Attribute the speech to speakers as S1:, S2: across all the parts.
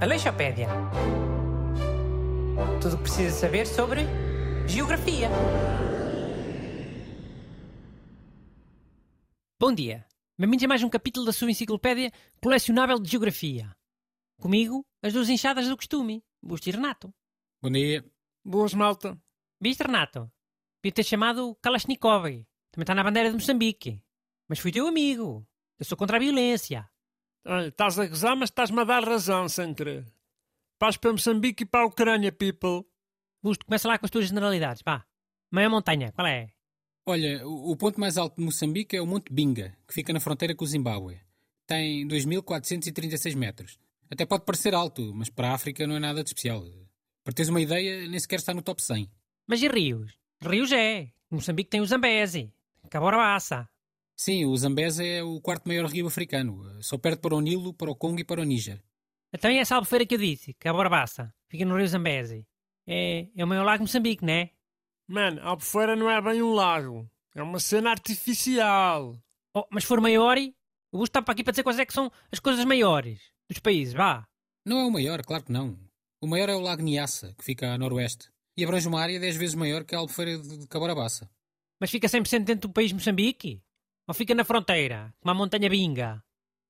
S1: Aleixopédia. Tudo o que precisa saber sobre geografia. Bom dia. Bem-vindos a mais um capítulo da sua enciclopédia colecionável de geografia. Comigo, as duas inchadas do costume, Busto e Renato.
S2: Bom dia.
S3: Boas, malta.
S1: Viste, Renato? Podia ter chamado Kalashnikov. Também está na bandeira de Moçambique. Mas fui teu amigo. Eu sou contra a violência.
S3: Olha, estás a gozar, mas estás-me a dar razão, sem querer. Paz para Moçambique e para a Ucrânia, people.
S1: Busto, começa lá com as tuas generalidades, vá. Meia montanha, qual é?
S2: Olha, o ponto mais alto de Moçambique é o Monte Binga, que fica na fronteira com o Zimbábue. Tem 2.436 metros. Até pode parecer alto, mas para a África não é nada de especial. Para teres uma ideia, nem sequer está no top 100.
S1: Mas e rios? Rios é. Moçambique tem o Zambeze, Caborabaça.
S2: Sim, o Zambeze é o quarto maior rio africano. Só perde para o Nilo, para o Congo e para o Níger.
S1: Então e essa albufeira que eu disse, Caborabaça, fica no rio Zambeze. É, é o maior lago de Moçambique, não é?
S3: Mano, Albufeira não é bem um lago. É uma cena artificial.
S1: Oh, mas se for maior, o Busto está para aqui para dizer quais é que são as coisas maiores dos países, vá.
S2: Não é o maior, claro que não. O maior é o Lago Nyassa, que fica a noroeste. E abrange uma área 10 vezes maior que a Albufeira de Caborabaça.
S1: Mas fica 100% dentro do país Moçambique? Ou fica na fronteira, como a montanha Binga?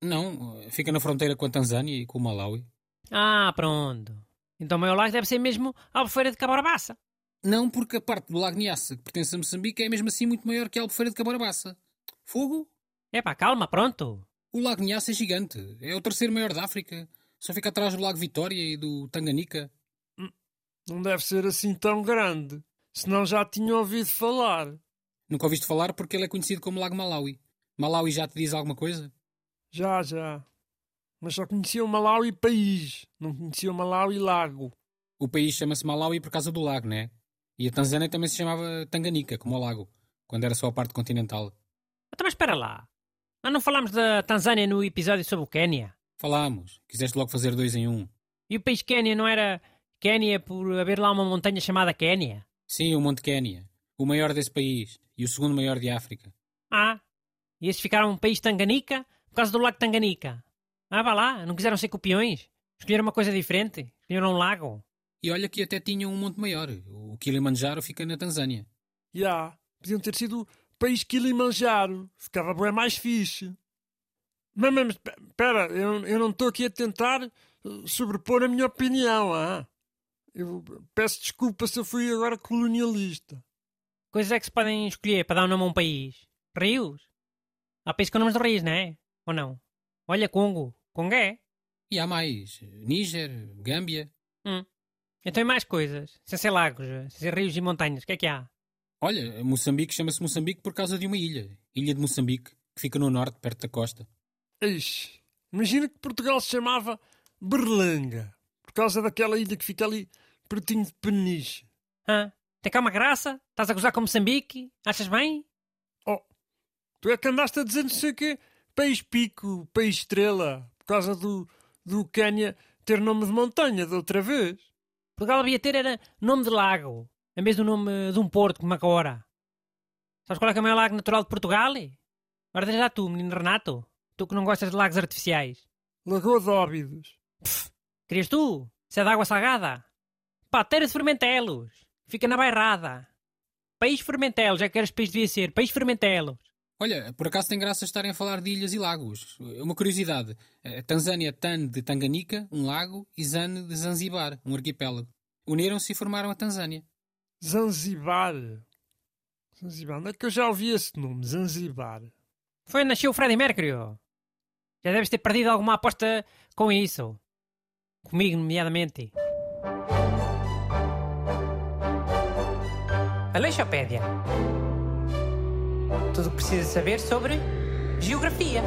S2: Não, fica na fronteira com a Tanzânia e com o Malawi.
S1: Ah, pronto. Então o maior lago deve ser mesmo a albufeira de Caborabaça.
S2: Não, porque a parte do Lago Nyassa, que pertence a Moçambique, é mesmo assim muito maior que a Albufeira de Caborabaça. Fogo?
S1: Epá, calma, pronto.
S2: O Lago Nyassa é gigante. É o terceiro maior da África. Só fica atrás do Lago Vitória e do Tanganica.
S3: Não deve ser assim tão grande. Senão já tinha ouvido falar.
S2: Nunca ouviste falar porque ele é conhecido como Lago Malawi. Malawi já te diz alguma coisa?
S3: Já, já. Mas só conhecia o Malawi país. Não conhecia o Malawi lago.
S2: O país chama-se Malawi por causa do lago, né? E a Tanzânia também se chamava Tanganica, como o lago, quando era só a parte continental.
S1: Então, mas espera lá. Nós não falámos da Tanzânia no episódio sobre o Quénia?
S2: Falámos. Quiseste logo fazer dois em um.
S1: E o país Quénia não era Quénia por haver lá uma montanha chamada Quénia?
S2: Sim, o Monte Quénia. O maior desse país. E o segundo maior de África.
S1: Ah, e esses ficaram um país Tanganica por causa do lago Tanganica. Ah, vá lá, não quiseram ser copiões. Escolheram uma coisa diferente. Escolheram um lago.
S2: E olha que até tinham um monte maior. O Kilimanjaro fica na Tanzânia.
S3: Já. Podiam ter sido o país Kilimanjaro. Ficava bem mais fixe. Mas, mas espera, eu, eu não estou aqui a tentar eh, sobrepor a minha opinião, ah? Eu peço desculpa se eu fui agora colonialista.
S1: Coisas é que se podem escolher para dar um nome a um país. Rios. Há países com nomes de rios, não é? Ou não? Olha, Congo. Congo é.
S2: E há mais. Níger, Gâmbia.
S1: Hum. Então e mais coisas. Sem ser lagos, sem ser rios e montanhas. O que é que há?
S2: Olha, Moçambique chama-se Moçambique por causa de uma ilha. Ilha de Moçambique, que fica no norte, perto da costa.
S3: Ixi, imagina que Portugal se chamava Berlanga. Por causa daquela ilha que fica ali pertinho de Peniche.
S1: Hã? Tem cá uma graça? Estás a gozar com Moçambique? Achas bem?
S3: Oh, tu é que andaste a dizer não sei o quê. País Pico, País Estrela. Por causa do, do Quénia ter nome de montanha da outra vez.
S1: Portugal devia ter era nome de lago, em vez do nome de um porto, como agora. Sabes qual é, que é o maior lago natural de Portugal? Agora diz lá tu, menino Renato. Tu que não gostas de lagos artificiais.
S3: Lagoa de Óbidos.
S1: Querias tu? Se é de água salgada? Pateira de Fermentelos. Fica na Bairrada. País Fermentelos, é que este país devia ser. País Fermentelos.
S2: Olha, por acaso tem graça estarem a falar de ilhas e lagos. Uma curiosidade. A Tanzânia Tan de Tanganica, um lago, e Zan de Zanzibar, um arquipélago. Uniram-se e formaram a Tanzânia.
S3: Zanzibar. Zanzibar. Onde é que eu já ouvi esse nome? Zanzibar.
S1: Foi onde nasceu o Freddie Mercury. Já deves ter perdido alguma aposta com isso. Comigo, nomeadamente. Aleixopédia. Tudo o que precisa saber sobre geografia.